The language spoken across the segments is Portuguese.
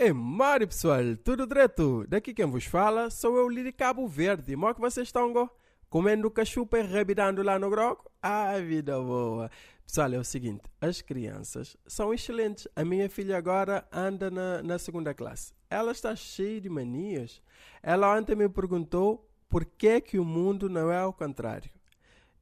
É Mário pessoal, tudo direto? Daqui quem vos fala sou eu, Lili Cabo Verde. Mó que vocês estão go? comendo cachupa e rebidando lá no groco? Ah, vida boa! Pessoal, é o seguinte, as crianças são excelentes. A minha filha agora anda na, na segunda classe. Ela está cheia de manias. Ela ontem me perguntou por que, que o mundo não é ao contrário.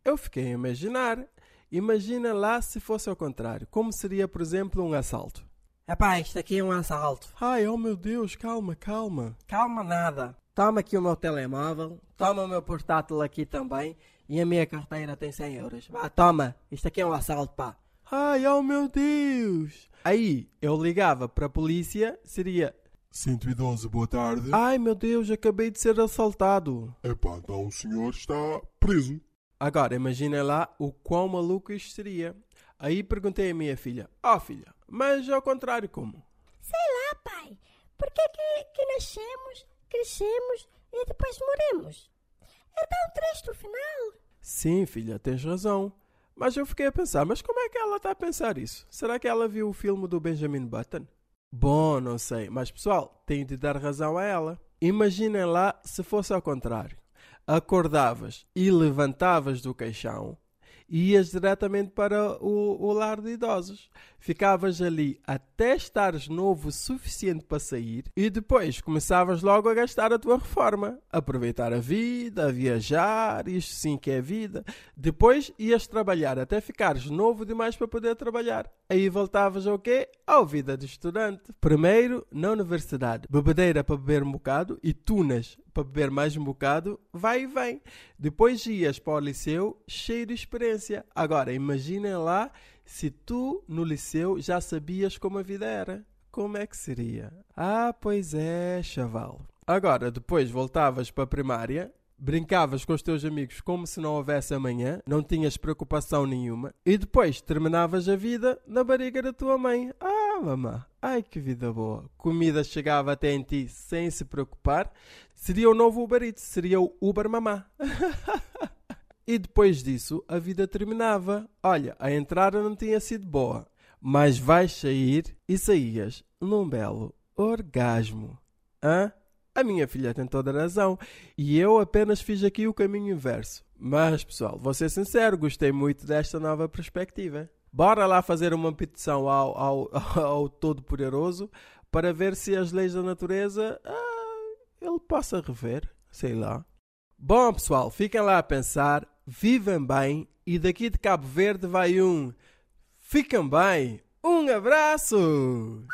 Eu fiquei a imaginar. Imagina lá se fosse ao contrário. Como seria, por exemplo, um assalto. Epá, isto aqui é um assalto. Ai, oh meu Deus, calma, calma. Calma nada. Toma aqui o meu telemóvel, toma o meu portátil aqui também e a minha carteira tem 100 euros. Vá, toma. Isto aqui é um assalto, pá. Ai, oh meu Deus. Aí, eu ligava para a polícia, seria... 112, boa tarde. Ai, meu Deus, acabei de ser assaltado. Epá, então o senhor está preso. Agora, imaginem lá o quão maluco isto seria. Aí perguntei à minha filha, ó oh, filha, mas ao contrário como? Sei lá, pai. Por que, que, que nascemos, crescemos e depois morremos? É tão triste o final. Sim, filha, tens razão. Mas eu fiquei a pensar, mas como é que ela está a pensar isso? Será que ela viu o filme do Benjamin Button? Bom, não sei, mas pessoal, tenho de dar razão a ela. Imaginem lá se fosse ao contrário. Acordavas e levantavas do caixão ias diretamente para o, o lar de idosos. Ficavas ali até estares novo o suficiente para sair e depois começavas logo a gastar a tua reforma. Aproveitar a vida, a viajar, isto sim que é vida. Depois ias trabalhar até ficares novo demais para poder trabalhar. Aí voltavas ao quê? À vida de estudante. Primeiro, na universidade, bebedeira para beber um bocado e tunas para beber mais um bocado, vai e vem. Depois ias para o liceu cheio de experiência. Agora, imaginem lá se tu no liceu já sabias como a vida era. Como é que seria? Ah, pois é, chaval. Agora, depois voltavas para a primária, brincavas com os teus amigos como se não houvesse amanhã, não tinhas preocupação nenhuma, e depois terminavas a vida na barriga da tua mãe. Ah, mamã, ai que vida boa. Comida chegava até em ti sem se preocupar. Seria o novo Uber Eats, seria o Uber Mamá. E depois disso, a vida terminava. Olha, a entrada não tinha sido boa, mas vais sair e saías num belo orgasmo. Hã? A minha filha tem toda a razão e eu apenas fiz aqui o caminho inverso. Mas, pessoal, vou ser sincero, gostei muito desta nova perspectiva. Bora lá fazer uma petição ao, ao, ao Todo-Poderoso para ver se as leis da natureza ah, ele possa rever. Sei lá. Bom, pessoal, fiquem lá a pensar vivem bem e daqui de Cabo Verde vai um Fiquem bem. Um abraço!